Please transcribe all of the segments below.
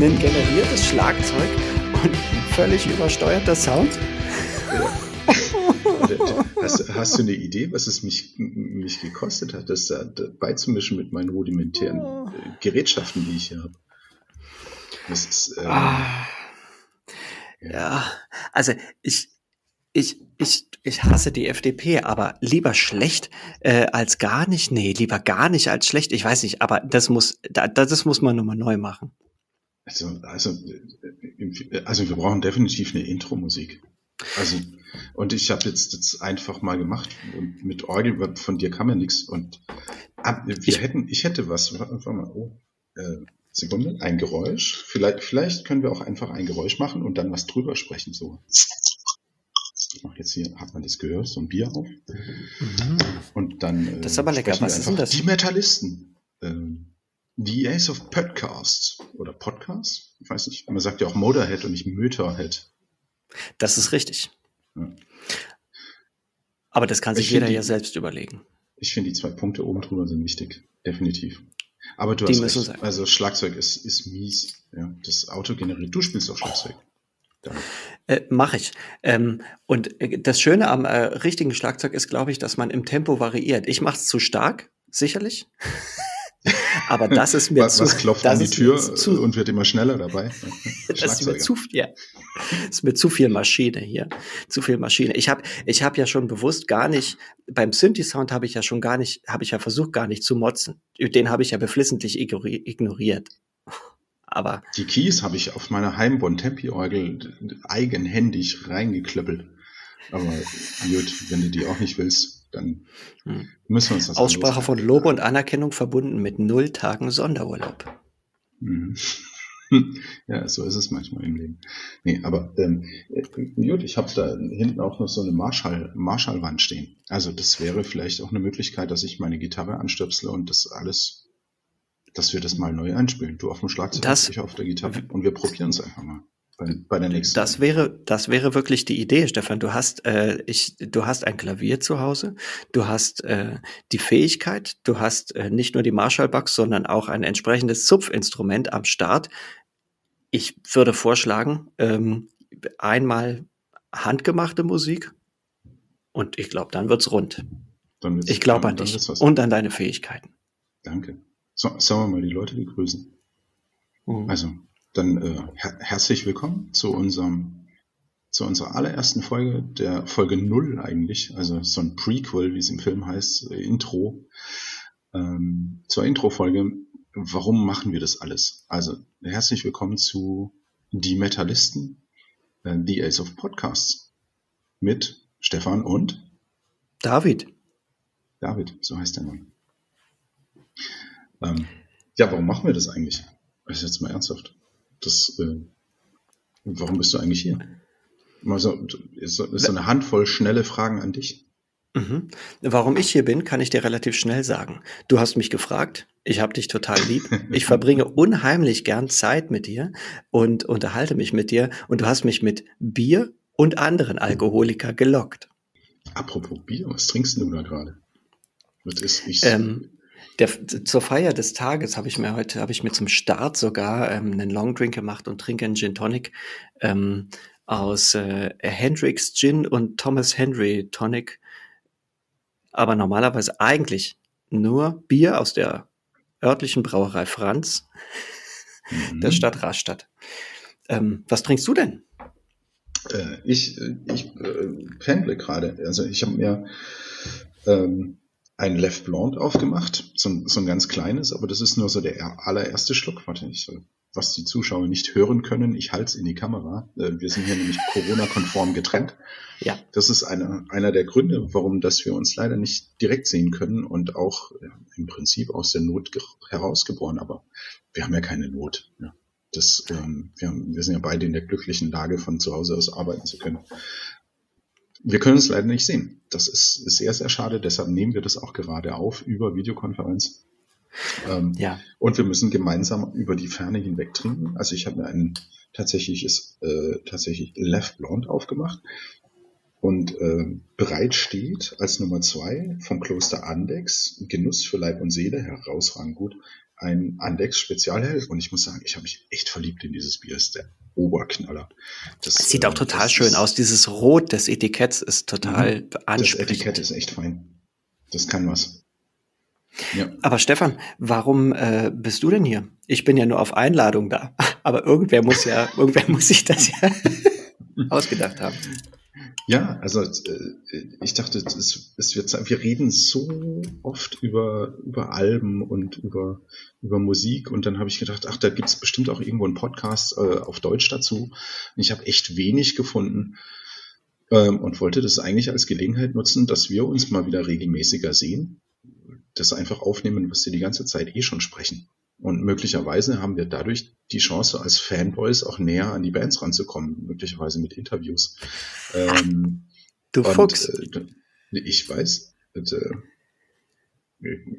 Ein, generiertes Schlagzeug und ein völlig übersteuerter Sound? Hast, hast, du eine Idee, was es mich, mich gekostet hat, das da beizumischen mit meinen rudimentären äh, Gerätschaften, die ich hier habe? Das ist, ähm, ah, ja. ja, also ich, ich, ich, ich hasse die FDP, aber lieber schlecht äh, als gar nicht. Nee, lieber gar nicht als schlecht. Ich weiß nicht, aber das muss, da, das muss man nochmal neu machen. Also, also, also wir brauchen definitiv eine Intro-Musik. Also, und ich habe jetzt das einfach mal gemacht und mit Orgel von dir kam ja nichts und ab, wir ich, hätten, ich hätte was, warte mal, oh, äh, Sekunde, ein Geräusch. Vielleicht, vielleicht können wir auch einfach ein Geräusch machen und dann was drüber sprechen, so. Ich mache jetzt hier, hat man das gehört, so ein Bier auf. Mhm. Und dann. Äh, das ist aber lecker. Was ist denn das? Die Metallisten. Ähm, The Ace of Podcasts. Oder Podcasts? Ich weiß nicht. Man sagt ja auch Motorhead und nicht Motorhead. Das ist richtig. Ja. Aber das kann sich jeder die, ja selbst überlegen. Ich finde, die zwei Punkte oben drüber sind wichtig. Definitiv. Aber du die hast recht. Sein. Also Schlagzeug ist, ist mies. Ja, das Auto generiert. Du spielst auch Schlagzeug. Äh, Mache ich. Ähm, und äh, das Schöne am äh, richtigen Schlagzeug ist, glaube ich, dass man im Tempo variiert. Ich mache es zu stark, sicherlich. Aber das ist mir was, zu. Was klopft an die Tür zu, und wird immer schneller dabei? das ist mir zu, ja, ist mir zu viel Maschine hier, zu viel Maschine. Ich habe, ich habe ja schon bewusst gar nicht beim Synthi-Sound habe ich ja schon gar nicht, habe ich ja versucht gar nicht zu motzen. Den habe ich ja beflissentlich ignoriert. Aber die Keys habe ich auf meiner Heimbon Tempi-Orgel eigenhändig reingeklöppelt. Aber gut, wenn du die auch nicht willst, dann hm. müssen wir uns das Aussprache von Lob und Anerkennung verbunden mit null Tagen Sonderurlaub. Mhm. Ja, so ist es manchmal im Leben. Nee, aber ähm, gut, ich habe da hinten auch noch so eine Marshall, Marshallwand stehen. Also das wäre vielleicht auch eine Möglichkeit, dass ich meine Gitarre anstöpsle und das alles dass wir das mal neu einspielen. Du auf dem Schlagzeug, das, ich auf der Gitarre. Und wir probieren es einfach mal. Bei, bei, der nächsten. Das wäre, das wäre wirklich die Idee, Stefan. Du hast, äh, ich, du hast ein Klavier zu Hause, du hast äh, die Fähigkeit, du hast äh, nicht nur die Marshall-Bugs, sondern auch ein entsprechendes Zupfinstrument am Start. Ich würde vorschlagen, ähm, einmal handgemachte Musik und ich glaube, dann wird's rund. Dann wird's, ich glaube an dich und an deine Fähigkeiten. Danke. So, sollen wir mal die Leute begrüßen? Mhm. Also, dann äh, her herzlich willkommen zu unserem zu unserer allerersten Folge, der Folge null eigentlich, also so ein Prequel, wie es im Film heißt, äh, Intro, ähm, zur Intro-Folge. Warum machen wir das alles? Also, herzlich willkommen zu Die Metallisten, äh, The Ace of Podcasts mit Stefan und David. David, so heißt der Mann. Ähm, ja, warum machen wir das eigentlich? Das ist jetzt mal ernsthaft. Das, äh, warum bist du eigentlich hier? Mal so, ist ist eine Handvoll schnelle Fragen an dich. Mhm. Warum ich hier bin, kann ich dir relativ schnell sagen. Du hast mich gefragt, ich habe dich total lieb. Ich verbringe unheimlich gern Zeit mit dir und unterhalte mich mit dir und du hast mich mit Bier und anderen Alkoholiker gelockt. Apropos Bier, was trinkst du da gerade? Das ist nicht ähm, der, zur Feier des Tages habe ich mir heute, habe ich mir zum Start sogar ähm, einen Long Drink gemacht und trinke einen Gin Tonic ähm, aus äh, Hendrix Gin und Thomas Henry Tonic. Aber normalerweise eigentlich nur Bier aus der örtlichen Brauerei Franz mhm. der Stadt Rastatt. Ähm, was trinkst du denn? Äh, ich ich äh, pendle gerade. Also ich habe mir ähm, ein Left Blonde aufgemacht, so ein, so ein ganz kleines, aber das ist nur so der allererste Schluck. Warte, ich, was die Zuschauer nicht hören können, ich halte es in die Kamera. Äh, wir sind hier nämlich Corona-konform getrennt. Ja. Das ist eine, einer der Gründe, warum dass wir uns leider nicht direkt sehen können und auch ja, im Prinzip aus der Not herausgeboren. Aber wir haben ja keine Not. Ja. Das, ähm, wir, haben, wir sind ja beide in der glücklichen Lage, von zu Hause aus arbeiten zu können. Wir können es leider nicht sehen. Das ist, sehr, sehr schade. Deshalb nehmen wir das auch gerade auf über Videokonferenz. Ähm, ja. Und wir müssen gemeinsam über die Ferne hinweg trinken. Also ich habe mir ein tatsächliches, äh, tatsächlich Left Blonde aufgemacht. und äh, bereit steht als Nummer zwei vom Kloster Andex, Genuss für Leib und Seele, herausragend gut, ein Andex Spezialhell und ich muss sagen, ich habe mich echt verliebt in dieses Bier, ist der Oberknaller. Das, das sieht äh, auch total schön aus, dieses Rot des Etiketts ist total mhm. ansprechend. Das Etikett ist echt fein. Das kann was. Ja. Aber Stefan, warum äh, bist du denn hier? Ich bin ja nur auf Einladung da. Aber irgendwer muss ja, irgendwer muss sich das ja ausgedacht haben. Ja, also äh, ich dachte, es, es wird wir reden so oft über über Alben und über über Musik und dann habe ich gedacht, ach, da gibt's bestimmt auch irgendwo einen Podcast äh, auf Deutsch dazu. Und ich habe echt wenig gefunden ähm, und wollte das eigentlich als Gelegenheit nutzen, dass wir uns mal wieder regelmäßiger sehen das einfach aufnehmen, was sie die ganze Zeit eh schon sprechen. Und möglicherweise haben wir dadurch die Chance, als Fanboys auch näher an die Bands ranzukommen, möglicherweise mit Interviews. Ähm, du und, Fuchs. Äh, ich weiß. Äh,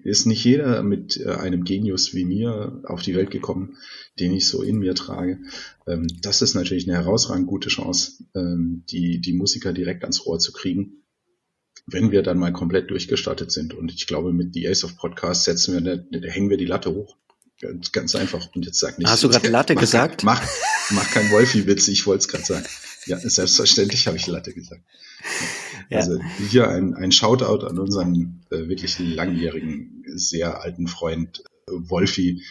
ist nicht jeder mit äh, einem Genius wie mir auf die Welt gekommen, den ich so in mir trage. Ähm, das ist natürlich eine herausragend gute Chance, ähm, die, die Musiker direkt ans Rohr zu kriegen wenn wir dann mal komplett durchgestartet sind. Und ich glaube, mit The Ace of Podcast setzen wir, eine, hängen wir die Latte hoch. Ganz, ganz einfach. Und jetzt sag nicht. Hast du gerade Latte mach, gesagt? Mach, mach kein Wolfi-Witz, ich wollte es gerade sagen. Ja, selbstverständlich habe ich Latte gesagt. Ja. Also hier ein, ein Shoutout an unseren äh, wirklich langjährigen, sehr alten Freund äh, Wolfi.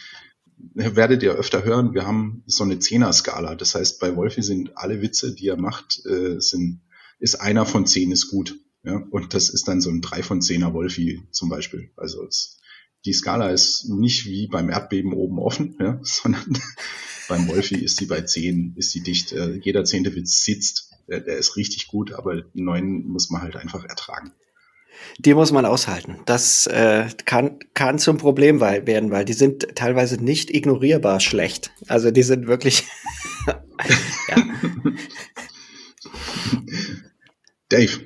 Werdet ihr öfter hören, wir haben so eine Zehner-Skala. Das heißt, bei Wolfi sind alle Witze, die er macht, äh, sind, ist einer von zehn ist gut. Ja, und das ist dann so ein 3 von 10er Wolfi zum Beispiel. Also es, die Skala ist nicht wie beim Erdbeben oben offen, ja, sondern beim Wolfi ist die bei 10, ist die dicht. Äh, jeder zehnte Witz sitzt. Der, der ist richtig gut, aber neun muss man halt einfach ertragen. Die muss man aushalten. Das äh, kann, kann zum Problem werden, weil die sind teilweise nicht ignorierbar schlecht. Also die sind wirklich. Dave,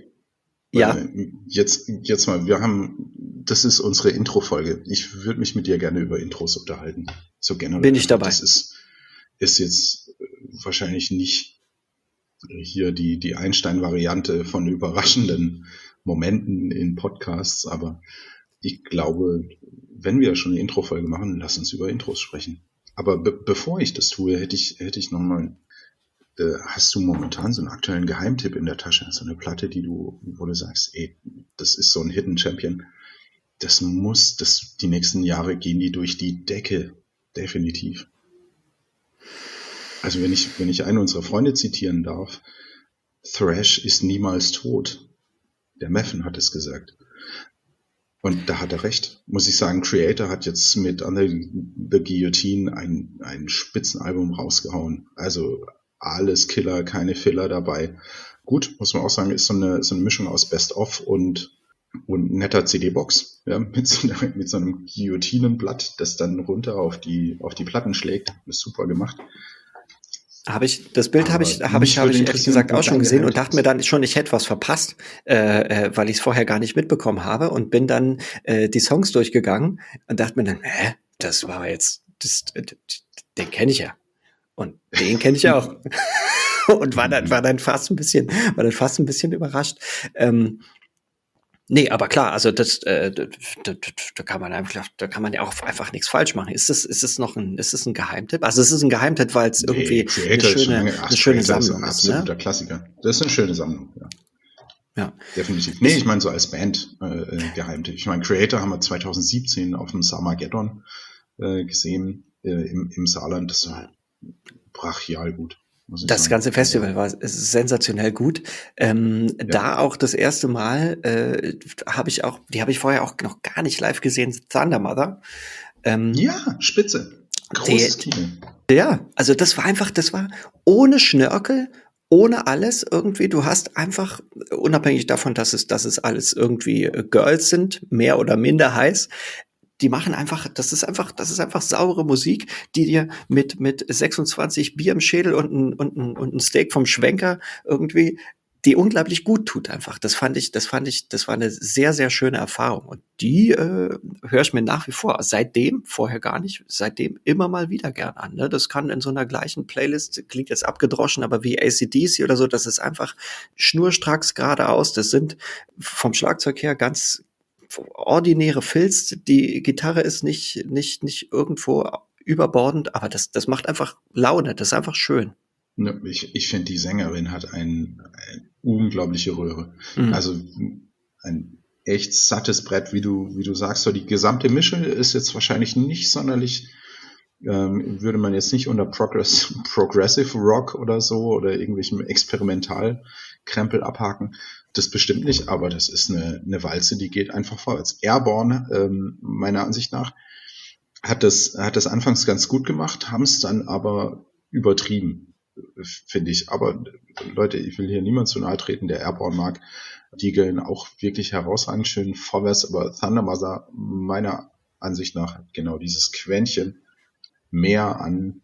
ja. Jetzt, jetzt mal, wir haben, das ist unsere Intro-Folge. Ich würde mich mit dir gerne über Intros unterhalten. So generell. Bin ich dabei. Das ist, ist jetzt wahrscheinlich nicht hier die, die Einstein-Variante von überraschenden Momenten in Podcasts, aber ich glaube, wenn wir schon eine Intro-Folge machen, lass uns über Intros sprechen. Aber be bevor ich das tue, hätte ich, hätte ich nochmal äh, hast du momentan so einen aktuellen Geheimtipp in der Tasche? So eine Platte, die du, wo du sagst, ey, das ist so ein Hidden Champion. Das muss, das, die nächsten Jahre gehen die durch die Decke. Definitiv. Also wenn ich, wenn ich einen unserer Freunde zitieren darf, Thrash ist niemals tot. Der Meffen hat es gesagt. Und da hat er recht. Muss ich sagen, Creator hat jetzt mit Under the Guillotine ein, ein Spitzenalbum rausgehauen. Also alles Killer, keine Filler dabei. Gut, muss man auch sagen, ist so eine, so eine Mischung aus Best-of und, und netter CD-Box, ja, mit so, einer, mit so einem Guillotinenblatt, das dann runter auf die, auf die Platten schlägt. Ist super gemacht. Habe ich das Bild habe ich habe ich habe ich ehrlich gesagt auch schon gesehen und dachte mir dann schon, ich hätte was verpasst, äh, äh, weil ich es vorher gar nicht mitbekommen habe und bin dann äh, die Songs durchgegangen und dachte mir dann, hä, das war jetzt, das, den kenne ich ja. Und den kenne ich auch. und war dann, war dann fast ein bisschen, war dann fast ein bisschen überrascht. Ähm, Nee, aber klar, also das, äh, da, da, da kann man einfach, da kann man ja auch einfach nichts falsch machen. Ist das, ist das noch ein, ist das ein Geheimtipp? Also es ist ein Geheimtipp, weil es irgendwie nee, eine schöne, Ach, eine schöne Sammlung ist. Ne? Absoluter Klassiker. Das ist eine schöne Sammlung. Ja. Ja. Definitiv. Nee, ich meine so als Band äh, äh Geheimtipp. Ich meine, Creator haben wir 2017 auf dem Samageddon äh, gesehen äh, im, im Saarland. Das war brachial gut. Das ganze Festival war sensationell gut. Ähm, ja. Da auch das erste Mal äh, habe ich auch, die habe ich vorher auch noch gar nicht live gesehen, Thunder Mother. Ähm, ja, spitze. Großes die, Kino. Ja, also das war einfach, das war ohne Schnörkel, ohne alles irgendwie. Du hast einfach, unabhängig davon, dass es, dass es alles irgendwie äh, Girls sind, mehr oder minder heiß, die machen einfach, das ist einfach, das ist einfach saure Musik, die dir mit, mit 26 Bier im Schädel und ein, und ein, und ein Steak vom Schwenker irgendwie die unglaublich gut tut einfach. Das fand ich, das fand ich, das war eine sehr, sehr schöne Erfahrung. Und die äh, höre ich mir nach wie vor. Seitdem, vorher gar nicht, seitdem immer mal wieder gern an. Ne? Das kann in so einer gleichen Playlist, klingt jetzt abgedroschen, aber wie ACDC oder so, das ist einfach schnurstracks geradeaus. Das sind vom Schlagzeug her ganz ordinäre Filz. Die Gitarre ist nicht, nicht, nicht irgendwo überbordend, aber das, das macht einfach Laune. Das ist einfach schön. Ich, ich finde, die Sängerin hat ein, eine unglaubliche Röhre. Mhm. Also ein echt sattes Brett, wie du, wie du sagst. So die gesamte Mische ist jetzt wahrscheinlich nicht sonderlich, ähm, würde man jetzt nicht unter Progress, Progressive Rock oder so oder irgendwelchem Experimentalkrempel abhaken. Das bestimmt nicht, aber das ist eine, eine Walze, die geht einfach vorwärts. Airborne, ähm, meiner Ansicht nach, hat das, hat das anfangs ganz gut gemacht, haben es dann aber übertrieben finde ich. Aber Leute, ich will hier niemand zu nahe treten, der Airborne mag. Die gehen auch wirklich herausragend schön vorwärts, aber Thundermother meiner Ansicht nach genau dieses Quäntchen mehr an,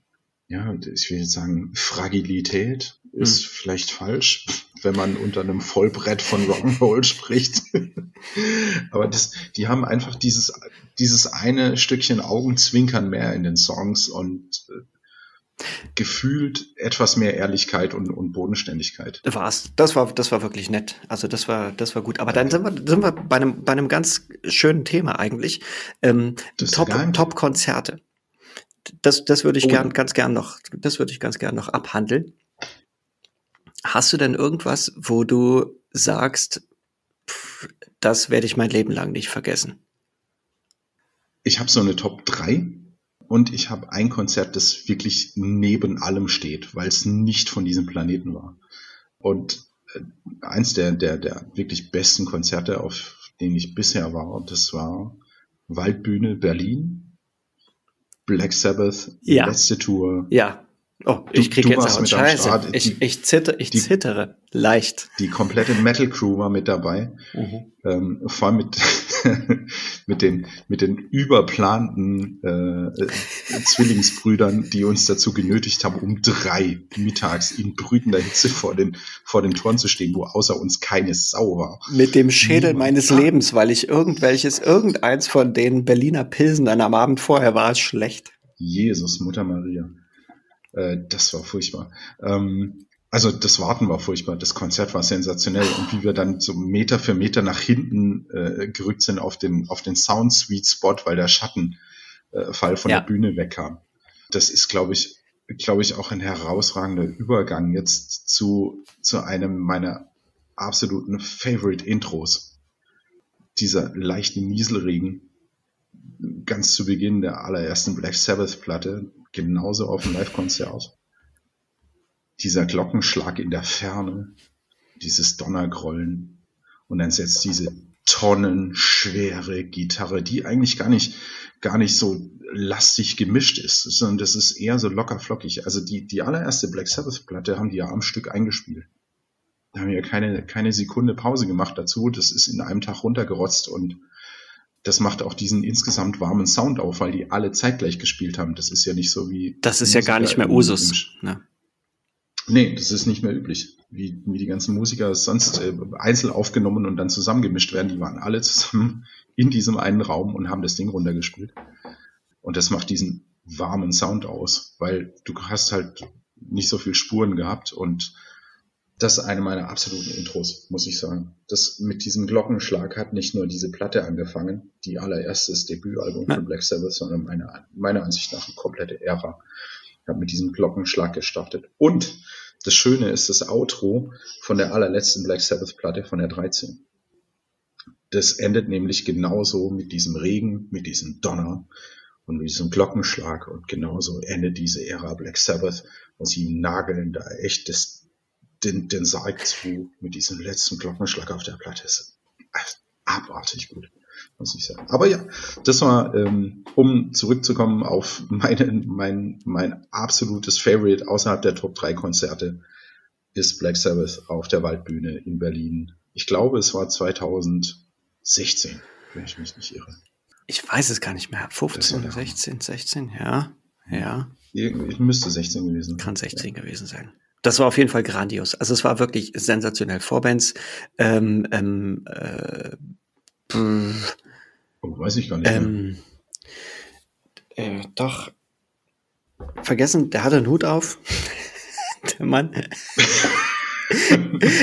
ja, ich will jetzt sagen, Fragilität ist hm. vielleicht falsch, wenn man unter einem Vollbrett von Rock'n'Roll spricht. aber das, die haben einfach dieses, dieses eine Stückchen Augenzwinkern mehr in den Songs und äh, gefühlt etwas mehr Ehrlichkeit und, und Bodenständigkeit. War's. Das war, das war wirklich nett. Also das war, das war gut. Aber dann sind wir, sind wir bei einem, bei einem ganz schönen Thema eigentlich. Ähm, Top, Top Konzerte. Das, das würde ich oh. gern, ganz gern noch, das würde ich ganz gern noch abhandeln. Hast du denn irgendwas, wo du sagst, pff, das werde ich mein Leben lang nicht vergessen? Ich habe so eine Top 3 und ich habe ein Konzert, das wirklich neben allem steht, weil es nicht von diesem Planeten war. Und äh, eins der, der, der wirklich besten Konzerte, auf denen ich bisher war, das war Waldbühne Berlin, Black Sabbath, ja. letzte Tour. Ja. Oh, ich krieg du, du jetzt auch Scheiße. Ich, ich, zitter, ich die, zittere leicht. Die komplette Metal Crew war mit dabei. Mhm. Ähm, vor allem mit, mit den, mit den überplanten äh, Zwillingsbrüdern, die uns dazu genötigt haben, um drei mittags in brütender Hitze vor den, vor den Toren zu stehen, wo außer uns keine Sau war. Mit dem Schädel Niemand meines war. Lebens, weil ich irgendwelches, irgendeins von den Berliner Pilsen dann am Abend vorher war schlecht. Jesus, Mutter Maria. Äh, das war furchtbar. Ähm, also das Warten war furchtbar, das Konzert war sensationell und wie wir dann so Meter für Meter nach hinten äh, gerückt sind auf den, auf den Sound Sweet Spot, weil der Schattenfall äh, von ja. der Bühne wegkam. Das ist, glaube ich, glaube ich, auch ein herausragender Übergang jetzt zu, zu einem meiner absoluten Favorite Intros. Dieser leichte Nieselregen, ganz zu Beginn der allerersten Black Sabbath Platte, genauso auf dem Live-Konzert. Dieser Glockenschlag in der Ferne, dieses Donnergrollen und dann setzt diese tonnenschwere Gitarre, die eigentlich gar nicht, gar nicht so lastig gemischt ist, sondern das ist eher so locker flockig. Also die, die allererste Black Sabbath Platte haben die ja am Stück eingespielt. Da haben wir keine, keine Sekunde Pause gemacht dazu. Das ist in einem Tag runtergerotzt und das macht auch diesen insgesamt warmen Sound auf, weil die alle zeitgleich gespielt haben. Das ist ja nicht so wie. Das ist ja gar nicht mehr Usus. Ne? Nee, das ist nicht mehr üblich. Wie, wie die ganzen Musiker sonst äh, einzeln aufgenommen und dann zusammengemischt werden. Die waren alle zusammen in diesem einen Raum und haben das Ding runtergespielt. Und das macht diesen warmen Sound aus, weil du hast halt nicht so viel Spuren gehabt und das ist eine meiner absoluten Intros, muss ich sagen. Das mit diesem Glockenschlag hat nicht nur diese Platte angefangen, die allererstes Debütalbum ja. von Black Sabbath, sondern meine, meiner Ansicht nach eine komplette Ära. Hat mit diesem Glockenschlag gestartet. Und das Schöne ist das Outro von der allerletzten Black Sabbath Platte von der 13. Das endet nämlich genauso mit diesem Regen, mit diesem Donner und mit diesem Glockenschlag und genauso endet diese Ära Black Sabbath und sie nageln da echt das den, den Sarg zu mit diesem letzten Glockenschlag auf der Platte ist abartig gut, muss ich sagen. Aber ja, das war, ähm, um zurückzukommen auf meinen, mein, mein absolutes Favorite außerhalb der Top 3 Konzerte ist Black Sabbath auf der Waldbühne in Berlin. Ich glaube, es war 2016, wenn ich mich nicht irre. Ich weiß es gar nicht mehr. 15, 16, 16, ja. Ja. Ich müsste 16 gewesen sein. Kann 16 ja. gewesen sein. Das war auf jeden Fall grandios. Also es war wirklich sensationell. Vorbands, ähm, ähm, äh, oh, weiß ich gar nicht. Ähm, äh, doch, vergessen, der hatte einen Hut auf. der Mann.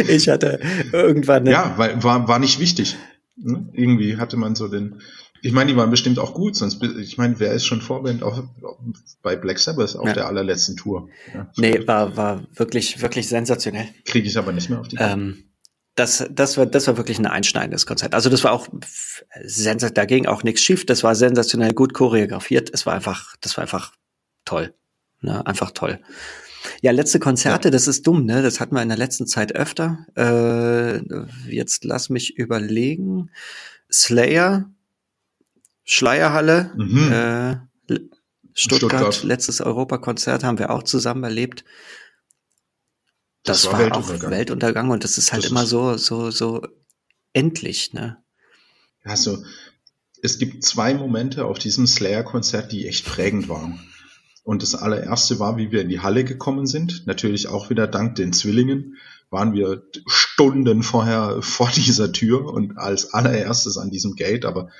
ich hatte irgendwann. Ja, weil war, war nicht wichtig. Ne? Irgendwie hatte man so den. Ich meine, die waren bestimmt auch gut, sonst, ich meine, wer ist schon Vorband auch bei Black Sabbath auf ja. der allerletzten Tour? Ja, nee, war, war wirklich, wirklich sensationell. Kriege ich aber nicht mehr auf die ähm, das, das war, das war wirklich ein einschneidendes Konzert. Also das war auch sensationell, da ging auch nichts schief. Das war sensationell gut choreografiert. Es war einfach, das war einfach toll. Ne? Einfach toll. Ja, letzte Konzerte, ja. das ist dumm, ne? Das hatten wir in der letzten Zeit öfter. Äh, jetzt lass mich überlegen. Slayer, Schleierhalle, mhm. äh, Stuttgart, Stuttgart, letztes Europakonzert haben wir auch zusammen erlebt. Das, das war, war Weltuntergang. auch Weltuntergang und das ist halt das immer so, so, so endlich, ne? Also, es gibt zwei Momente auf diesem Slayer-Konzert, die echt prägend waren. Und das allererste war, wie wir in die Halle gekommen sind. Natürlich auch wieder dank den Zwillingen waren wir Stunden vorher vor dieser Tür und als allererstes an diesem Gate. Aber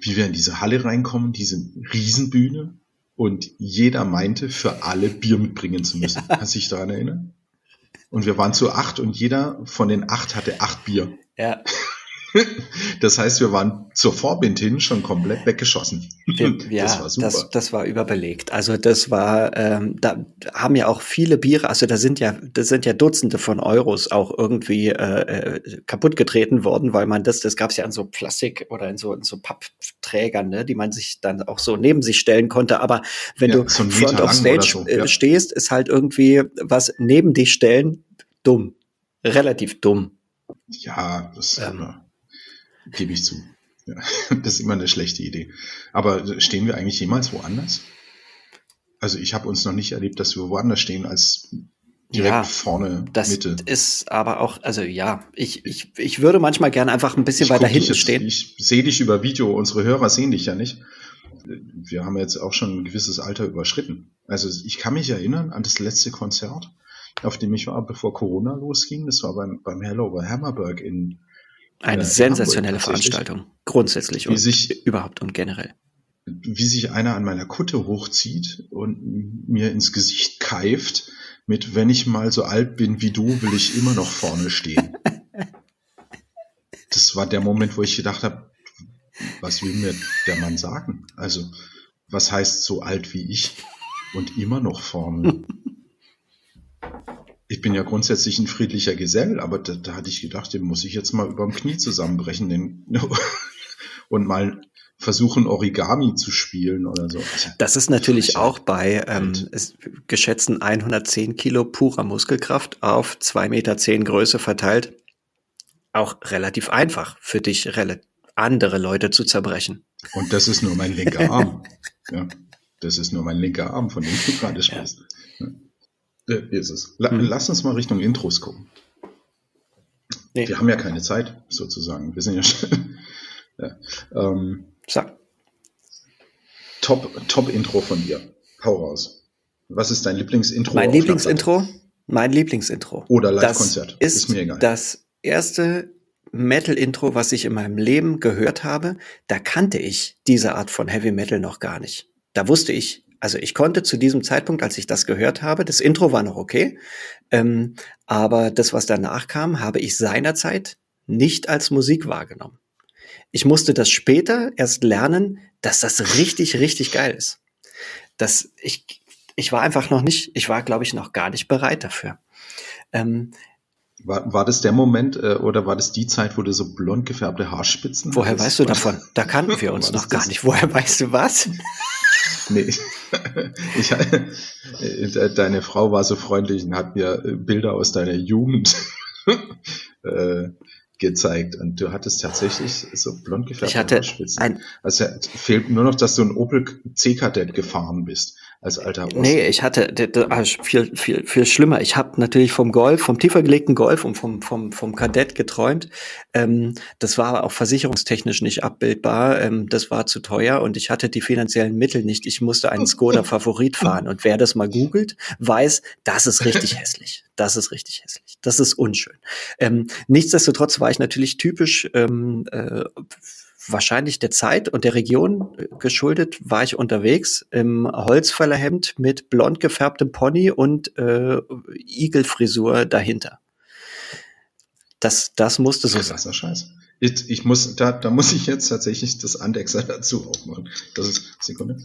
wie wir in diese Halle reinkommen, diese Riesenbühne und jeder meinte, für alle Bier mitbringen zu müssen. Ja. Kannst du dich daran erinnern? Und wir waren zu acht und jeder von den acht hatte acht Bier. Ja. Das heißt, wir waren zur Vorbind hin schon komplett weggeschossen. ja, das war, super. Das, das war überbelegt. Also das war, ähm, da haben ja auch viele Biere, also da sind ja, das sind ja Dutzende von Euros auch irgendwie äh, äh kaputt getreten worden, weil man das, das gab es ja in so Plastik oder in so, in so Pappträgern, ne, die man sich dann auch so neben sich stellen konnte. Aber wenn ja, du so front of stage so, äh, ja. stehst, ist halt irgendwie was neben dich stellen dumm, relativ dumm. Ja, das ähm, Gebe ich zu. Ja, das ist immer eine schlechte Idee. Aber stehen wir eigentlich jemals woanders? Also ich habe uns noch nicht erlebt, dass wir woanders stehen als direkt ja, vorne das Mitte. ist aber auch, also ja, ich, ich, ich würde manchmal gerne einfach ein bisschen ich weiter hinten jetzt, stehen. Ich sehe dich über Video, unsere Hörer sehen dich ja nicht. Wir haben jetzt auch schon ein gewisses Alter überschritten. Also ich kann mich erinnern an das letzte Konzert, auf dem ich war, bevor Corona losging. Das war beim, beim Hello bei Hammerberg in eine äh, sensationelle Veranstaltung, grundsätzlich und sich, überhaupt und generell. Wie sich einer an meiner Kutte hochzieht und mir ins Gesicht keift mit, wenn ich mal so alt bin wie du, will ich immer noch vorne stehen. das war der Moment, wo ich gedacht habe, was will mir der Mann sagen? Also, was heißt so alt wie ich und immer noch vorne? Ich bin ja grundsätzlich ein friedlicher Gesell, aber da, da hatte ich gedacht, den muss ich jetzt mal überm Knie zusammenbrechen den, und mal versuchen, Origami zu spielen oder so. Also, das ist natürlich auch bei ähm, geschätzten 110 Kilo purer Muskelkraft auf 2,10 Meter zehn Größe verteilt auch relativ einfach für dich, andere Leute zu zerbrechen. Und das ist nur mein linker Arm. ja, das ist nur mein linker Arm, von dem du gerade sprichst. Ja. Äh, ist es. La hm. Lass uns mal Richtung Intros gucken. Nee. Wir haben ja keine Zeit, sozusagen. Wir sind ja schon. ja. Ähm, Sag. Top, Top Intro von dir. Hau raus. Was ist dein Lieblingsintro? Mein Lieblingsintro? Mein Lieblingsintro. Oder Live-Konzert. Ist, ist mir egal. Das erste Metal-Intro, was ich in meinem Leben gehört habe, da kannte ich diese Art von Heavy Metal noch gar nicht. Da wusste ich also ich konnte zu diesem Zeitpunkt, als ich das gehört habe, das Intro war noch okay, ähm, aber das, was danach kam, habe ich seinerzeit nicht als Musik wahrgenommen. Ich musste das später erst lernen, dass das richtig, richtig geil ist. Das, ich, ich war einfach noch nicht, ich war, glaube ich, noch gar nicht bereit dafür. Ähm, war, war das der Moment äh, oder war das die Zeit, wo du so blond gefärbte Haarspitzen Woher hattest? weißt du davon? Da kannten wir uns noch gar nicht. Woher weißt du was? Nee, ich, äh, deine Frau war so freundlich und hat mir Bilder aus deiner Jugend äh, gezeigt. Und du hattest tatsächlich so blond gefärbte Haarspitzen. Also fehlt nur noch, dass du ein Opel C-Kadett gefahren bist als alter Ost. Nee, ich hatte ah, viel, viel, viel schlimmer. Ich habe natürlich vom Golf, vom tiefer gelegten Golf und vom, vom, vom Kadett geträumt. Ähm, das war aber auch versicherungstechnisch nicht abbildbar. Ähm, das war zu teuer und ich hatte die finanziellen Mittel nicht. Ich musste einen Skoda Favorit fahren. Und wer das mal googelt, weiß, das ist richtig hässlich. Das ist richtig hässlich. Das ist unschön. Ähm, nichtsdestotrotz war ich natürlich typisch ähm, äh, wahrscheinlich der Zeit und der Region äh, geschuldet, war ich unterwegs im Holzfällerhemd mit blond gefärbtem Pony und äh, Igelfrisur dahinter. Das, das musste so sein. Scheiß. Ich, ich muss, da, da muss ich jetzt tatsächlich das Andexer dazu aufmachen. Das ist, Sekunde.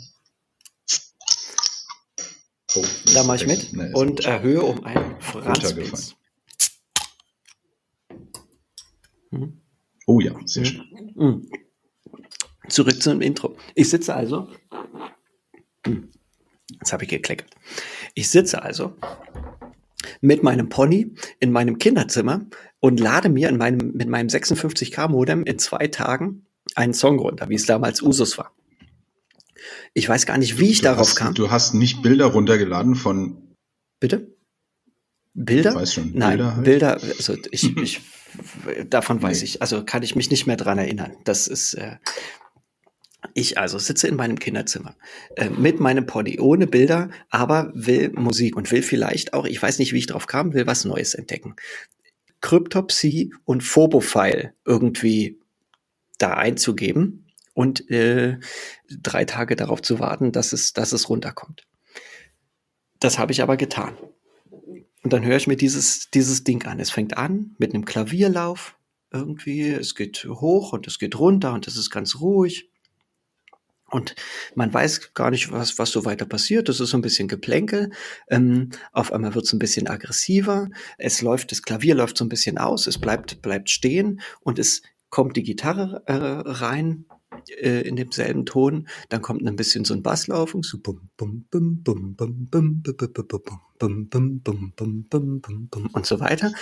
Oh, da mache ich mit nee, und erhöhe um einen Franz. Mhm. Oh ja, sehr mhm. schön. Mhm. Zurück zum Intro. Ich sitze also. Jetzt habe ich gekleckert. Ich sitze also mit meinem Pony in meinem Kinderzimmer und lade mir in meinem, mit meinem 56K Modem in zwei Tagen einen Song runter, wie es damals Usus war. Ich weiß gar nicht, wie ich du darauf hast, kam. Du hast nicht Bilder runtergeladen von. Bitte? Bilder? Ich weiß schon, Nein, Bilder, halt. Bilder also ich, ich, davon weiß nee. ich, also kann ich mich nicht mehr dran erinnern. Das ist, äh, ich also sitze in meinem Kinderzimmer äh, mit meinem Pony, ohne Bilder, aber will Musik und will vielleicht auch, ich weiß nicht, wie ich drauf kam, will was Neues entdecken. Kryptopsie und Phobofile irgendwie da einzugeben und äh, drei Tage darauf zu warten, dass es, dass es runterkommt. Das habe ich aber getan. Und dann höre ich mir dieses, dieses Ding an. Es fängt an mit einem Klavierlauf irgendwie. Es geht hoch und es geht runter und es ist ganz ruhig. Und man weiß gar nicht, was, was so weiter passiert. Das ist so ein bisschen Geplänkel. Ähm, auf einmal wird es ein bisschen aggressiver. Es läuft, das Klavier läuft so ein bisschen aus. Es bleibt, bleibt stehen und es kommt die Gitarre äh, rein äh, in demselben Ton. Dann kommt ein bisschen so ein Basslauf und so bum bum bum bum bum bum bum bum bum bum bum bum bum bum und so weiter.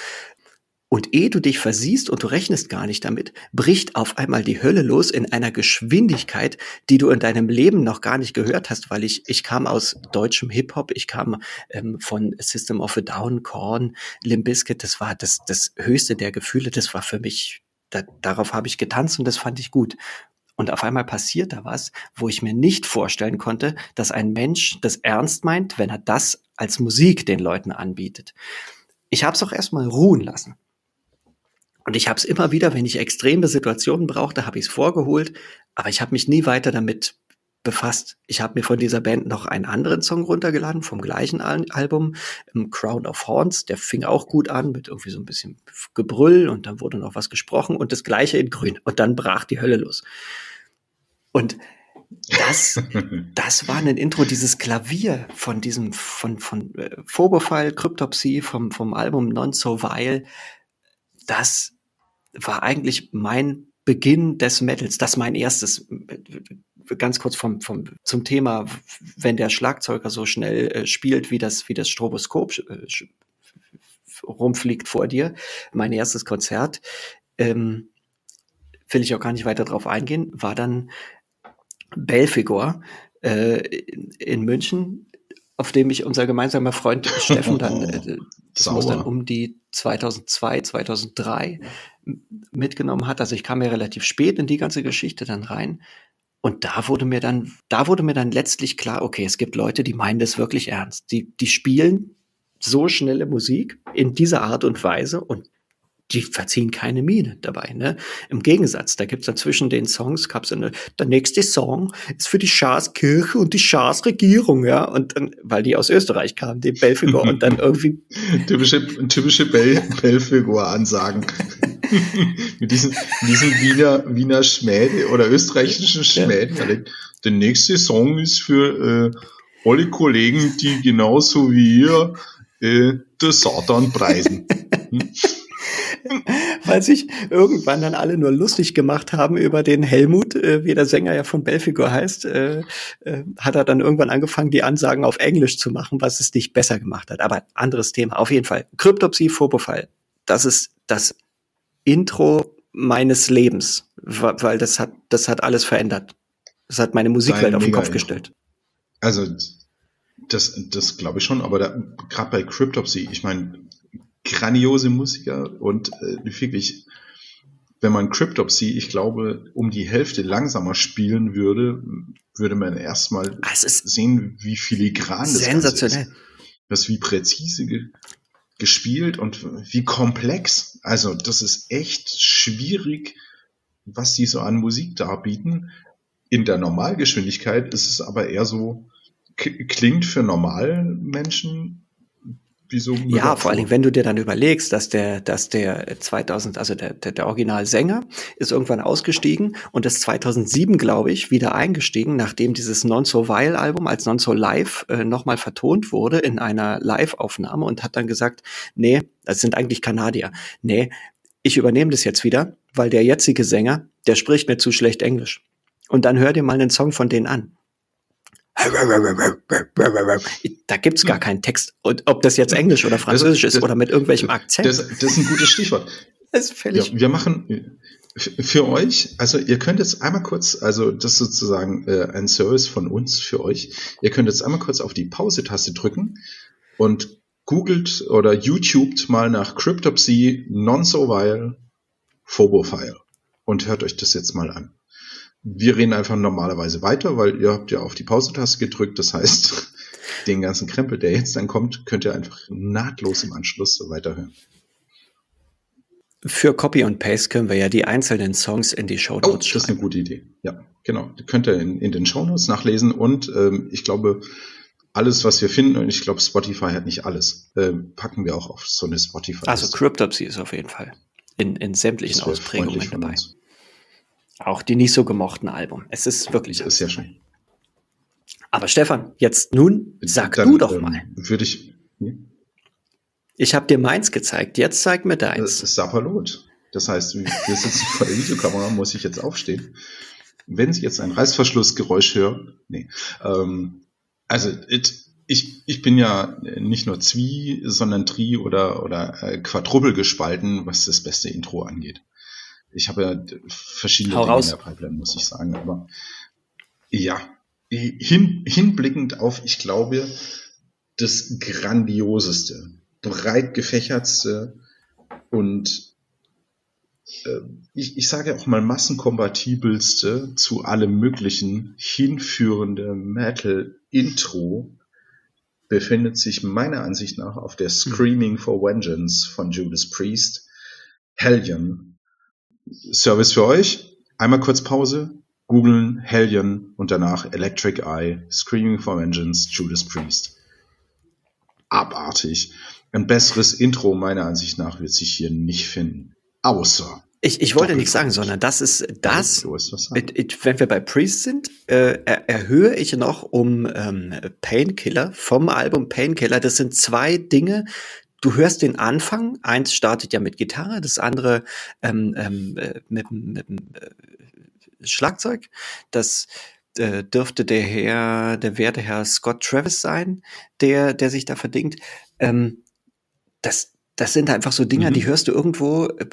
Und ehe du dich versiehst und du rechnest gar nicht damit, bricht auf einmal die Hölle los in einer Geschwindigkeit, die du in deinem Leben noch gar nicht gehört hast, weil ich, ich kam aus deutschem Hip-Hop, ich kam ähm, von System of a Down, Korn, Limp Bizkit, das war das, das höchste der Gefühle, das war für mich, da, darauf habe ich getanzt und das fand ich gut. Und auf einmal passiert da was, wo ich mir nicht vorstellen konnte, dass ein Mensch das ernst meint, wenn er das als Musik den Leuten anbietet. Ich habe es auch erstmal ruhen lassen. Und ich habe es immer wieder, wenn ich extreme Situationen brauchte, habe ich es vorgeholt, aber ich habe mich nie weiter damit befasst. Ich habe mir von dieser Band noch einen anderen Song runtergeladen, vom gleichen Al Album, Crown of Horns, der fing auch gut an, mit irgendwie so ein bisschen Gebrüll und dann wurde noch was gesprochen und das gleiche in grün und dann brach die Hölle los. Und das, das war ein Intro, dieses Klavier von diesem, von, von äh, Phobofile, Cryptopsy, vom, vom Album Non So Vile, das war eigentlich mein Beginn des Metals, das mein erstes, ganz kurz vom, vom, zum Thema, wenn der Schlagzeuger so schnell äh, spielt, wie das, wie das Stroboskop äh, rumfliegt vor dir, mein erstes Konzert, ähm, will ich auch gar nicht weiter drauf eingehen, war dann Belfigor äh, in, in München auf dem mich unser gemeinsamer Freund Steffen dann, äh, das Sauer. muss dann um die 2002, 2003 mitgenommen hat. Also ich kam ja relativ spät in die ganze Geschichte dann rein. Und da wurde mir dann, da wurde mir dann letztlich klar, okay, es gibt Leute, die meinen das wirklich ernst. Die, die spielen so schnelle Musik in dieser Art und Weise und die verziehen keine Miene dabei. Ne? Im Gegensatz, da gibt's dann zwischen den Songs, gab's eine, der nächste Song ist für die Schaaskirche und die Schaasregierung, ja, und dann, weil die aus Österreich kamen, die Belfigur und dann irgendwie. typische, typische Bel Belfigur-Ansagen. mit diesen, mit diesen Wiener, Wiener Schmäde oder österreichischen Schmäden. Ja. Der nächste Song ist für äh, alle Kollegen, die genauso wie ihr äh, der Satan preisen. Weil sich irgendwann dann alle nur lustig gemacht haben über den Helmut, äh, wie der Sänger ja von Belfigur heißt, äh, äh, hat er dann irgendwann angefangen, die Ansagen auf Englisch zu machen, was es nicht besser gemacht hat. Aber anderes Thema. Auf jeden Fall. Kryptopsie, Phobofall. Das ist das Intro meines Lebens, weil das hat, das hat alles verändert. Das hat meine Musikwelt auf den Kopf gestellt. Also das, das glaube ich schon, aber gerade bei Cryptopsy, ich meine, grandiose Musiker und äh, wirklich, wenn man Cryptopsy, ich glaube, um die Hälfte langsamer spielen würde, würde man erstmal ah, sehen, wie filigran das sensationell. ist. Das wie präzise ge gespielt und wie komplex. Also das ist echt schwierig, was die so an Musik darbieten. In der Normalgeschwindigkeit ist es aber eher so, klingt für normalen Menschen wie so ja, vor allen Dingen, wenn du dir dann überlegst, dass der, dass der 2000, also der, der, der Originalsänger ist irgendwann ausgestiegen und ist 2007, glaube ich, wieder eingestiegen, nachdem dieses Non So Vile Album als Non So Live äh, nochmal vertont wurde in einer Live-Aufnahme und hat dann gesagt, nee, das sind eigentlich Kanadier. Nee, ich übernehme das jetzt wieder, weil der jetzige Sänger, der spricht mir zu schlecht Englisch. Und dann hör dir mal einen Song von denen an. Da gibt's gar keinen Text. Und ob das jetzt Englisch oder Französisch das, das, ist oder mit irgendwelchem Akzent. Das, das ist ein gutes Stichwort. Das ist völlig. Ja, wir machen für euch, also ihr könnt jetzt einmal kurz, also das ist sozusagen äh, ein Service von uns für euch. Ihr könnt jetzt einmal kurz auf die Pause-Taste drücken und googelt oder YouTubet mal nach Cryptopsy Non-So-Vile Phobofile und hört euch das jetzt mal an wir reden einfach normalerweise weiter, weil ihr habt ja auf die Pause-Taste gedrückt. Das heißt, den ganzen Krempel, der jetzt dann kommt, könnt ihr einfach nahtlos im Anschluss weiterhören. Für Copy und Paste können wir ja die einzelnen Songs in die Show Notes oh, schreiben. Das ist eine gute Idee. Ja, genau. Die könnt ihr in, in den Show Notes nachlesen und ähm, ich glaube, alles, was wir finden, und ich glaube, Spotify hat nicht alles, äh, packen wir auch auf so eine Spotify. -Liste. Also Cryptopsy ist auf jeden Fall in, in sämtlichen Ausprägungen dabei. Uns. Auch die nicht so gemochten Album. Es ist wirklich. Das ist sehr schön. Aber Stefan, jetzt nun sag Dann, du doch ähm, mal. Würde ich. Ja. Ich habe dir meins gezeigt, jetzt zeig mir deins. Das ist Sapperlot. Das heißt, wir sitzen vor der Videokamera, muss ich jetzt aufstehen. Wenn Sie jetzt ein Reißverschlussgeräusch hören, nee. Ähm, also it, ich, ich bin ja nicht nur Zwie, sondern Tri oder, oder äh, Quadruppel gespalten, was das beste Intro angeht. Ich habe ja verschiedene Hau Dinge raus. in der Pipeline, muss ich sagen. Aber ja, hin, hinblickend auf, ich glaube, das grandioseste, breit gefächertste und äh, ich, ich sage auch mal massenkompatibelste zu allem möglichen hinführende Metal-Intro befindet sich meiner Ansicht nach auf der hm. Screaming for Vengeance von Judas Priest, Hellion Service für euch. Einmal kurz Pause. Googeln Hellion und danach Electric Eye, Screaming for Vengeance, Judas Priest. Abartig. Ein besseres Intro meiner Ansicht nach wird sich hier nicht finden. Außer. Ich, ich wollte nichts sagen, sondern das ist das, wenn wir bei Priest sind, äh, erhöhe ich noch um ähm, Painkiller vom Album Painkiller. Das sind zwei Dinge, du hörst den Anfang, eins startet ja mit Gitarre, das andere ähm, ähm, äh, mit, mit, mit äh, Schlagzeug. Das äh, dürfte der Herr, der werte Herr Scott Travis sein, der, der sich da verdingt. Ähm, das, das sind einfach so Dinger, mhm. die hörst du irgendwo äh,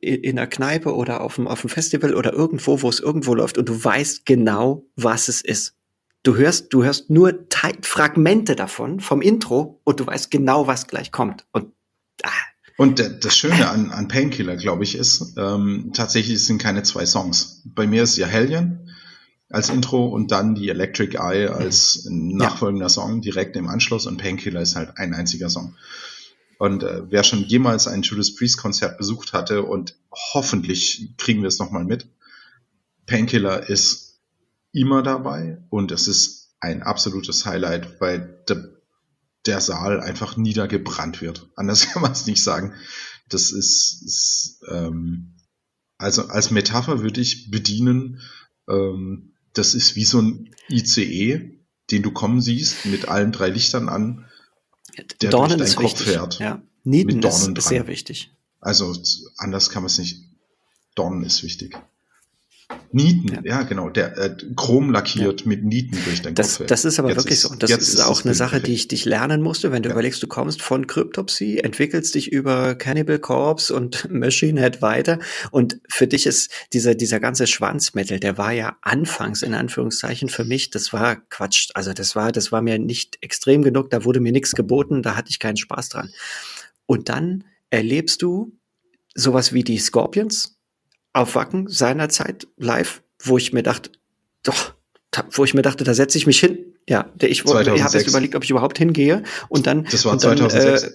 in einer Kneipe oder auf dem, auf dem Festival oder irgendwo, wo es irgendwo läuft und du weißt genau, was es ist. Du hörst, du hörst nur Teil Fragmente davon vom Intro und du weißt genau, was gleich kommt. Und, ah. und das Schöne an, an Painkiller, glaube ich, ist, ähm, tatsächlich sind keine zwei Songs. Bei mir ist ja Hellion als Intro und dann die Electric Eye als nachfolgender ja. Song direkt im Anschluss und Painkiller ist halt ein einziger Song. Und äh, wer schon jemals ein Judas Priest Konzert besucht hatte und hoffentlich kriegen wir es nochmal mit, Painkiller ist immer dabei und es ist ein absolutes Highlight, weil de, der Saal einfach niedergebrannt wird. Anders kann man es nicht sagen. Das ist, ist ähm, also als Metapher würde ich bedienen, ähm, das ist wie so ein ICE, den du kommen siehst, mit allen drei Lichtern an, der Dornen durch deinen Kopf wichtig. fährt. Ja. Nieden ist, ist sehr wichtig. Also anders kann man es nicht. Dornen ist wichtig. Nieten, ja, ja genau, der äh, chrom lackiert ja. mit Nieten durch dein das, Kopf. Das ist aber jetzt wirklich ist, so. Und das ist, ist auch eine Sache, die ich dich lernen musste, wenn du ja. überlegst, du kommst von Cryptopsy, entwickelst dich über Cannibal Corpse und Machine Head weiter. Und für dich ist dieser, dieser ganze Schwanzmetal, der war ja anfangs in Anführungszeichen für mich, das war Quatsch. Also das war, das war mir nicht extrem genug, da wurde mir nichts geboten, da hatte ich keinen Spaß dran. Und dann erlebst du sowas wie die Scorpions, auf Wacken seinerzeit live, wo ich mir dachte, doch, wo ich mir dachte, da setze ich mich hin. Ja, ich, ich habe jetzt überlegt, ob ich überhaupt hingehe und dann. Das war 2006. Dann, äh,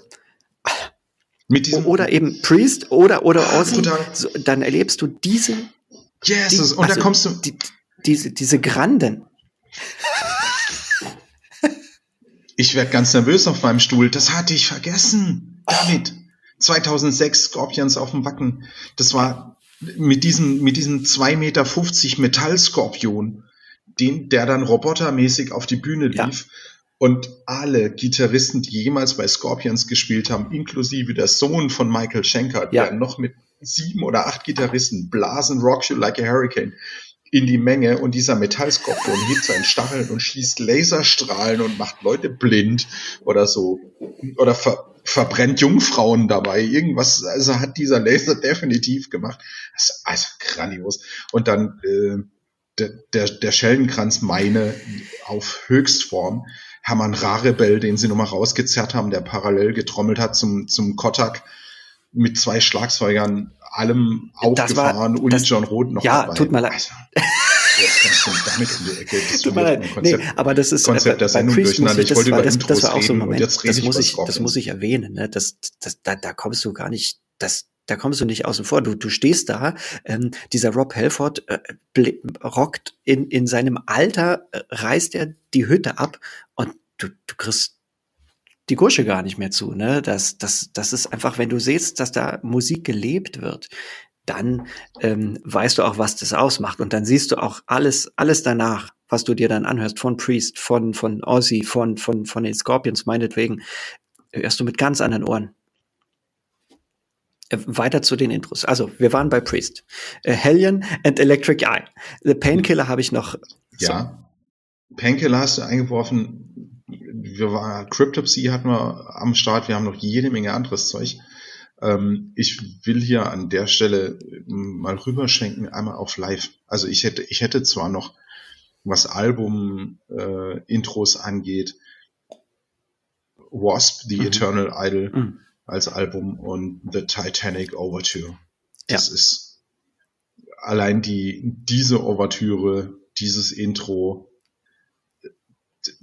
Mit diesem oder eben Priest oder oder Ozzy, so, dann erlebst du diese. Jesus, die, und also, da kommst du. Die, diese, diese Granden. ich werde ganz nervös auf meinem Stuhl. Das hatte ich vergessen. David. 2006 Scorpions auf dem Wacken. Das war mit diesem, mit diesem 2,50 Meter Metallskorpion, den, der dann robotermäßig auf die Bühne lief. Ja. Und alle Gitarristen, die jemals bei Scorpions gespielt haben, inklusive der Sohn von Michael Schenker, ja. der noch mit sieben oder acht Gitarristen blasen Rock You Like a Hurricane in die Menge und dieser Metallskorpion hebt seinen Stacheln und schießt Laserstrahlen und macht Leute blind oder so. Oder ver verbrennt Jungfrauen dabei. Irgendwas, also hat dieser Laser definitiv gemacht. Das ist also grandios. Und dann äh, der, der, der Schellenkranz meine auf Höchstform. Hermann Rarebell, den sie nochmal rausgezerrt haben, der parallel getrommelt hat zum, zum Kotak mit zwei Schlagzeugern, allem aufgefahren, Uli John Roth noch ja, dabei. tut mir leid. Also, damit um die Ecke. Das tut mir leid. Konzept, nee, aber das ist Konzept der Sendung durcheinander. Ich, ich wollte über das, Intros das war auch so ein Moment, das muss ich, das muss ich erwähnen. Ne? Das, das, da, da kommst du gar nicht, das, da kommst du nicht außen vor. Du, du stehst da, ähm, dieser Rob Halford äh, rockt in, in seinem Alter, äh, reißt er die Hütte ab und du, du kriegst die Gusche gar nicht mehr zu. Ne? Das, das, das ist einfach, wenn du siehst, dass da Musik gelebt wird, dann ähm, weißt du auch, was das ausmacht. Und dann siehst du auch alles, alles danach, was du dir dann anhörst, von Priest, von, von Ozzy, von, von, von den Scorpions, meinetwegen, hörst du mit ganz anderen Ohren. Äh, weiter zu den Intros. Also, wir waren bei Priest. Uh, Hellion and Electric Eye. The Painkiller habe ich noch. Ja. Painkiller hast du eingeworfen. Wir waren, Cryptopsy hatten wir am Start. Wir haben noch jede Menge anderes Zeug. Ähm, ich will hier an der Stelle mal rüberschwenken, einmal auf Live. Also ich hätte, ich hätte zwar noch, was Album-Intros äh, angeht, Wasp, The mhm. Eternal Idol mhm. als Album und The Titanic Overture. Das ja. ist allein die, diese Overtüre, dieses Intro,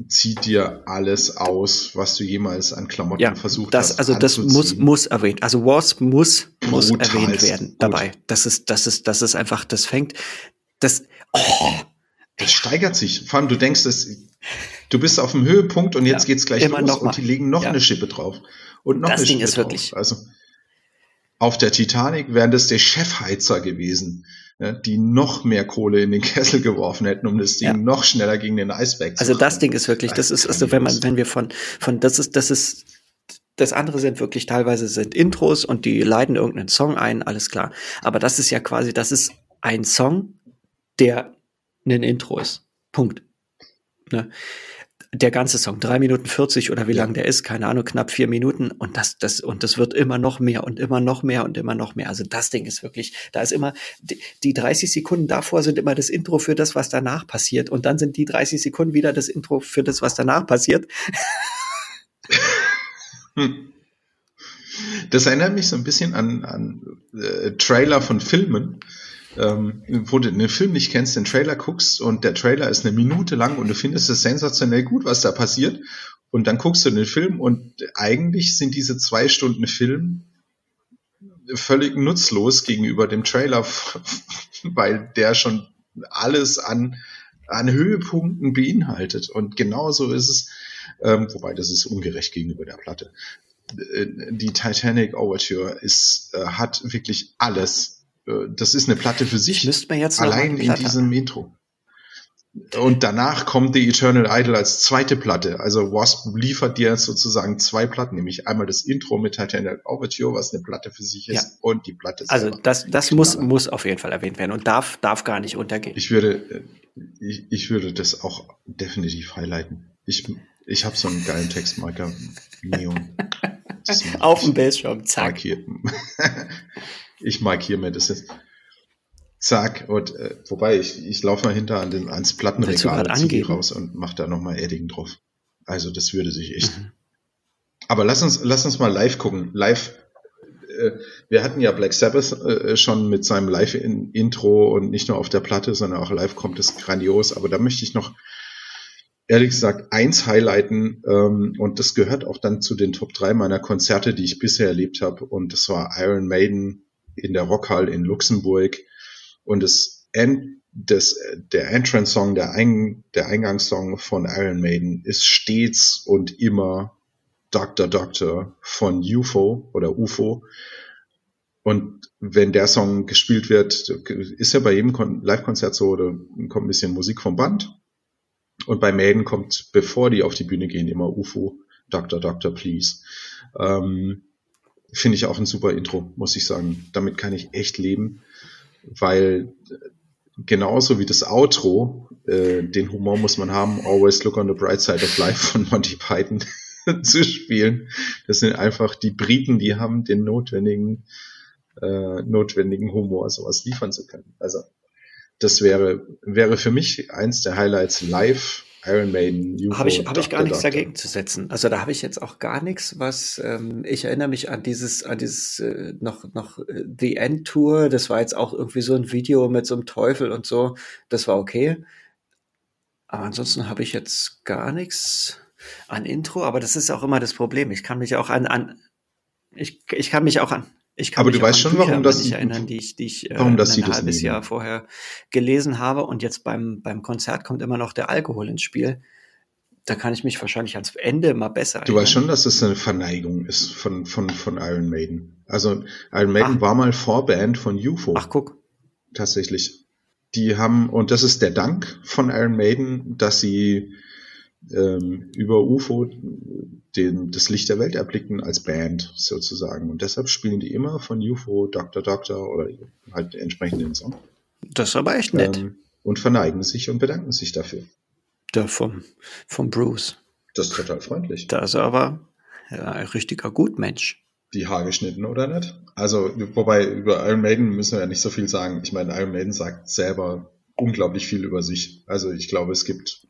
zieht dir alles aus, was du jemals an Klamotten ja, versucht das, hast. Also das muss muss erwähnt. Also Wasp muss muss erwähnt werden gut. dabei. Das ist das ist das ist einfach das fängt das oh, das steigert sich. Vor allem du denkst, dass du bist auf dem Höhepunkt und jetzt ja, geht's gleich los und die legen noch ja. eine Schippe drauf und noch das eine Ding Schippe ist drauf. wirklich also auf der Titanic wären das der Chefheizer gewesen ja, die noch mehr Kohle in den Kessel geworfen hätten, um das Ding ja. noch schneller gegen den Eisberg zu Also das Ding ist wirklich, das, das ist, also wenn man, wenn wir von, von, das ist, das ist, das andere sind wirklich teilweise sind Intros und die leiten irgendeinen Song ein, alles klar. Aber das ist ja quasi, das ist ein Song, der ein Intro ist. Punkt. Ne? Der ganze Song, drei Minuten 40 oder wie lang der ist, keine Ahnung, knapp vier Minuten und das, das, und das wird immer noch mehr und immer noch mehr und immer noch mehr. Also das Ding ist wirklich, da ist immer, die, die 30 Sekunden davor sind immer das Intro für das, was danach passiert und dann sind die 30 Sekunden wieder das Intro für das, was danach passiert. Das erinnert mich so ein bisschen an, an äh, Trailer von Filmen ähm, wo du den Film nicht kennst, den Trailer guckst und der Trailer ist eine Minute lang und du findest es sensationell gut, was da passiert. Und dann guckst du den Film und eigentlich sind diese zwei Stunden Film völlig nutzlos gegenüber dem Trailer, weil der schon alles an, an Höhepunkten beinhaltet. Und genauso ist es, ähm, wobei das ist ungerecht gegenüber der Platte. Äh, die Titanic Overture ist, äh, hat wirklich alles das ist eine Platte für sich. Ich müsste mir jetzt allein in diesem Intro. und danach kommt The Eternal Idol als zweite Platte. Also Wasp liefert dir sozusagen zwei Platten, nämlich einmal das Intro mit Titanic Overture, was eine Platte für sich ist, ja. und die Platte also selber. Also das, das muss, muss auf jeden Fall erwähnt werden und darf, darf gar nicht untergehen. Ich würde, ich, ich würde das auch definitiv highlighten. Ich, ich habe so einen geilen Textmarker, Neon. auf dem Bildschirm, zack. Markiert. ich markiere mir das jetzt. Zack, und äh, wobei ich, ich laufe mal hinter an den, ans Plattenregal raus und mache da nochmal Edding drauf. Also das würde sich echt. Mhm. Aber lass uns, lass uns mal live gucken. Live, äh, wir hatten ja Black Sabbath äh, schon mit seinem Live-Intro und nicht nur auf der Platte, sondern auch live kommt es grandios. Aber da möchte ich noch ehrlich gesagt eins highlighten ähm, und das gehört auch dann zu den Top 3 meiner Konzerte, die ich bisher erlebt habe und das war Iron Maiden in der Rockhall in Luxemburg und das, End, das der Entrance-Song, der, Ein, der Eingangssong von Iron Maiden ist stets und immer Dr. Doctor von UFO oder UFO. Und wenn der Song gespielt wird, ist ja bei jedem Live-Konzert so, da kommt ein bisschen Musik vom Band. Und bei Maiden kommt, bevor die auf die Bühne gehen, immer UFO, Dr. Doctor, please. Ähm, Finde ich auch ein super Intro, muss ich sagen. Damit kann ich echt leben weil genauso wie das Outro, äh, den Humor muss man haben, Always Look on the Bright Side of Life von Monty Python zu spielen. Das sind einfach die Briten, die haben den notwendigen, äh, notwendigen Humor, sowas liefern zu können. Also das wäre, wäre für mich eins der Highlights live Iron Maiden, Habe ich, hab ich gar nichts dagegen zu setzen. Also da habe ich jetzt auch gar nichts, was ähm, ich erinnere mich an dieses, an dieses äh, noch, noch äh, The End Tour. Das war jetzt auch irgendwie so ein Video mit so einem Teufel und so. Das war okay. Aber ansonsten habe ich jetzt gar nichts an Intro, aber das ist auch immer das Problem. Ich kann mich auch an, an ich, ich kann mich auch an, ich kann aber mich du weißt schon, Bücher, warum das erinnern, die ich, die ich warum äh, ein halbes Jahr vorher gelesen habe. Und jetzt beim, beim Konzert kommt immer noch der Alkohol ins Spiel. Da kann ich mich wahrscheinlich ans Ende immer besser erinnern. Du weißt schon, dass das eine Verneigung ist von, von, von Iron Maiden. Also Iron Maiden Ach. war mal Vorband von UFO. Ach, guck. Tatsächlich. Die haben, und das ist der Dank von Iron Maiden, dass sie ähm, über UFO den, das Licht der Welt erblicken als Band sozusagen. Und deshalb spielen die immer von UFO, Dr. Doctor oder halt entsprechend den Song. Das ist aber echt nett. Ähm, und verneigen sich und bedanken sich dafür. Da vom, vom Bruce. Das ist total freundlich. Da ist er aber ja, ein richtiger Gutmensch. Die Haare geschnitten oder nicht? Also, wobei über Iron Maiden müssen wir ja nicht so viel sagen. Ich meine, Iron Maiden sagt selber unglaublich viel über sich. Also, ich glaube, es gibt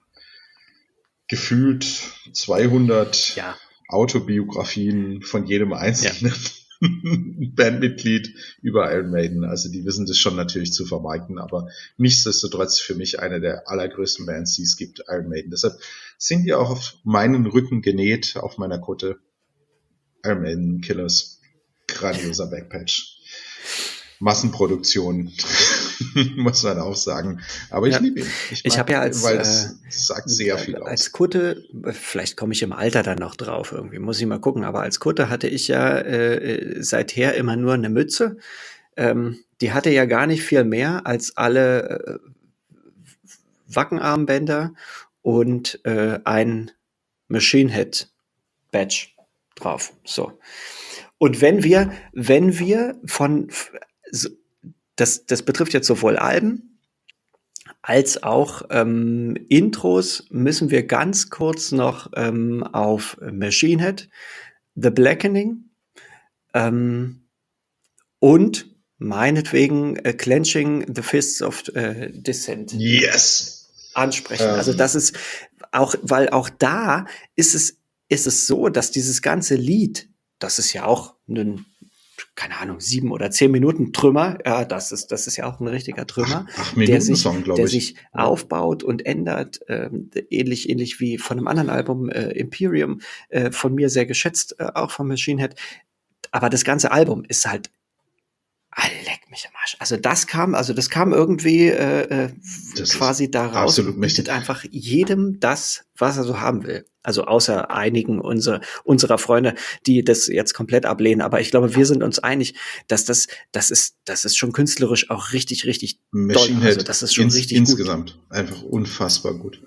gefühlt 200 ja. Autobiografien von jedem einzelnen ja. Bandmitglied über Iron Maiden. Also die wissen das schon natürlich zu vermarkten, aber nichtsdestotrotz für mich eine der allergrößten Bands, die es gibt, Iron Maiden. Deshalb sind die auch auf meinen Rücken genäht, auf meiner Kutte. Iron Maiden Killers. Grandioser Backpatch. Massenproduktion, muss man auch sagen. Aber ich ja. liebe ihn. Ich, ich habe ja als, weil es äh, sagt sehr viel aus. Als Kutte, vielleicht komme ich im Alter dann noch drauf irgendwie, muss ich mal gucken. Aber als Kutte hatte ich ja äh, seither immer nur eine Mütze. Ähm, die hatte ja gar nicht viel mehr als alle äh, Wackenarmbänder und äh, ein Machine Head Badge drauf. So. Und wenn wir, wenn wir von das, das betrifft jetzt sowohl Alben als auch ähm, Intros müssen wir ganz kurz noch ähm, auf Machine Head, The Blackening ähm, und meinetwegen äh, Clenching the Fists of äh, Descent. Yes. Ansprechen. Also das ist auch, weil auch da ist es, ist es so, dass dieses ganze Lied, das ist ja auch ein keine Ahnung, sieben oder zehn Minuten Trümmer, ja, das ist, das ist ja auch ein richtiger Trümmer, ach, ach der sich, Song, der sich aufbaut und ändert, ähm, ähnlich, ähnlich wie von einem anderen Album, äh, Imperium, äh, von mir sehr geschätzt, äh, auch von Machine Head. Aber das ganze Album ist halt, ah, leck mich am Arsch. Also das kam, also das kam irgendwie äh, äh quasi da raus und bietet einfach jedem das, was er so haben will. Also außer einigen unserer, unserer Freunde, die das jetzt komplett ablehnen. Aber ich glaube, wir sind uns einig, dass das, das ist, das ist schon künstlerisch auch richtig, richtig Machine doll. Also das ist schon ins, richtig insgesamt gut. einfach unfassbar gut.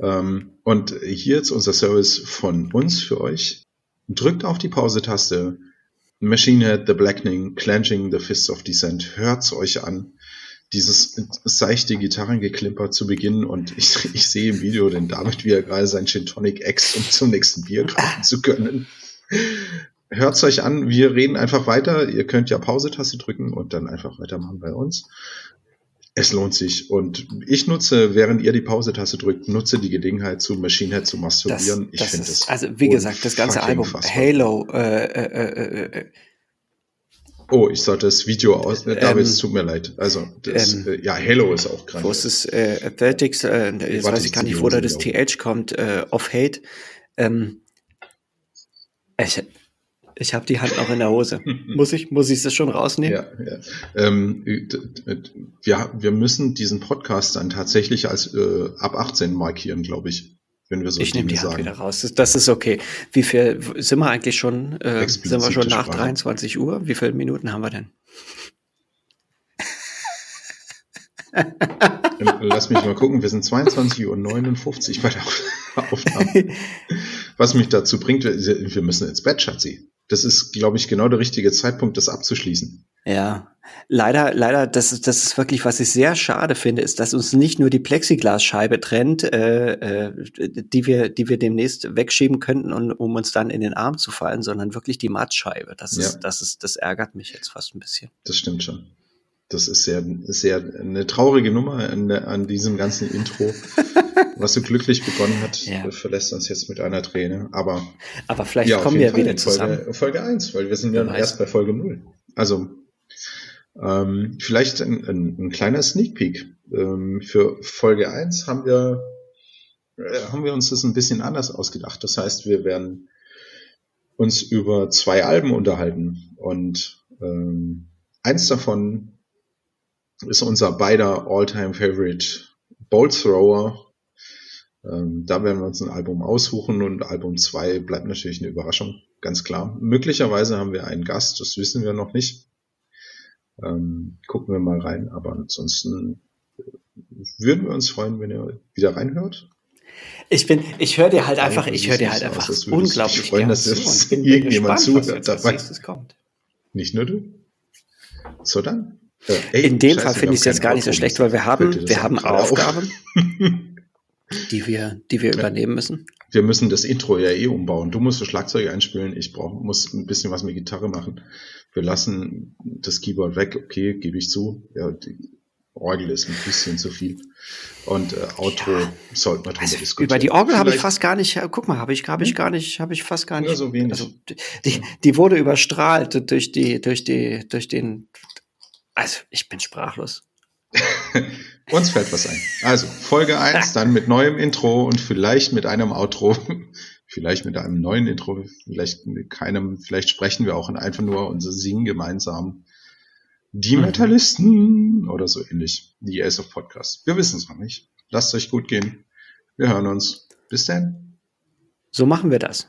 Ähm, und hier jetzt unser Service von uns für euch. Drückt auf die Pause-Taste, Machine Head, The Blackening, Clenching, The Fists of Descent. Hört's euch an. Dieses seichte Gitarrengeklimper zu Beginn und ich, ich sehe im Video den David, wie er gerade sein Gin Tonic X, um zum nächsten Bier greifen zu können. Hört's euch an, wir reden einfach weiter. Ihr könnt ja Pause-Taste drücken und dann einfach weitermachen bei uns. Es lohnt sich. Und ich nutze, während ihr die Pause-Taste drückt, nutze die Gelegenheit zu Machine Head zu masturbieren. Das, ich finde es. Also, wie gesagt, das ganze Album, fassbar. Halo, äh, äh, äh, äh, Oh, ich sollte das Video aus. Äh, David, ähm, es tut mir leid. Also, das, ähm, äh, ja, Halo ist auch gerade. Wo ist es? Äh, Athletics, äh, jetzt weiß ich gar nicht, wo da das TH kommt, äh, of Hate. Ähm, ich, ich habe die Hand noch in der Hose. muss ich, muss ich das schon rausnehmen? Ja, ja. Ähm, wir, wir müssen diesen Podcast dann tatsächlich als äh, ab 18 markieren, glaube ich. Wenn wir so ich nehme die Hand sagen. wieder raus. Das, das, ist okay. Wie viel sind wir eigentlich schon? Äh, sind wir schon nach Sprache. 23 Uhr? Wie viele Minuten haben wir denn? Lass mich mal gucken, wir sind 22.59 Uhr bei der Aufnahme. Was mich dazu bringt, wir müssen ins Bett, Schatzi das ist, glaube ich, genau der richtige Zeitpunkt, das abzuschließen. Ja, leider, leider, das ist, das ist wirklich, was ich sehr schade finde, ist, dass uns nicht nur die Plexiglasscheibe trennt, äh, äh, die wir, die wir demnächst wegschieben könnten, und, um uns dann in den Arm zu fallen, sondern wirklich die Mattscheibe. Das ist, ja. das ist, das ärgert mich jetzt fast ein bisschen. Das stimmt schon. Das ist sehr, sehr eine traurige Nummer an, an diesem ganzen Intro. was so glücklich begonnen hat, ja. verlässt uns jetzt mit einer Träne. Aber, Aber vielleicht ja, kommen wir Fall wieder zusammen. Folge, Folge 1, weil wir sind ja erst bei Folge 0. Also ähm, vielleicht ein, ein, ein, kleiner Sneak Peek. Ähm, für Folge 1 haben wir, äh, haben wir uns das ein bisschen anders ausgedacht. Das heißt, wir werden uns über zwei Alben unterhalten und ähm, eins davon ist unser beider All-Time Favorite Bolt Thrower ähm, da werden wir uns ein Album aussuchen und Album 2 bleibt natürlich eine Überraschung, ganz klar. Möglicherweise haben wir einen Gast, das wissen wir noch nicht. Ähm, gucken wir mal rein, aber ansonsten würden wir uns freuen, wenn ihr wieder reinhört. Ich bin, ich höre dir halt einfach, ich höre dir halt einfach aus, unglaublich freuen, dass zu. Und bin, irgendjemand gespannt, zuhört dabei. Kommt. Nicht nur du. So dann. Äh, ey, In dem Fall finde ich es jetzt gar nicht so schlecht, weil wir haben, wir haben Aufgaben. die wir, die wir ja. übernehmen müssen? Wir müssen das Intro ja eh umbauen. Du musst das Schlagzeug einspielen, ich brauch, muss ein bisschen was mit Gitarre machen. Wir lassen das Keyboard weg, okay, gebe ich zu. Ja, die Orgel ist ein bisschen zu viel. Und äh, Outro ja. sollten wir drüber also diskutieren. Über die Orgel habe ich fast gar nicht, guck mal, habe ich, hab ich hm? gar nicht, habe ich fast gar nicht. Ja, so wenig. Also, die, die wurde überstrahlt durch die, durch die, durch den, also ich bin sprachlos. Uns fällt was ein. Also, Folge 1, dann mit neuem Intro und vielleicht mit einem Outro. vielleicht mit einem neuen Intro, vielleicht mit keinem, vielleicht sprechen wir auch einfach nur unser Singen gemeinsam. Die mhm. Metalisten oder so ähnlich. Die Ace of Podcast. Wir wissen es noch nicht. Lasst euch gut gehen. Wir hören uns. Bis dann. So machen wir das.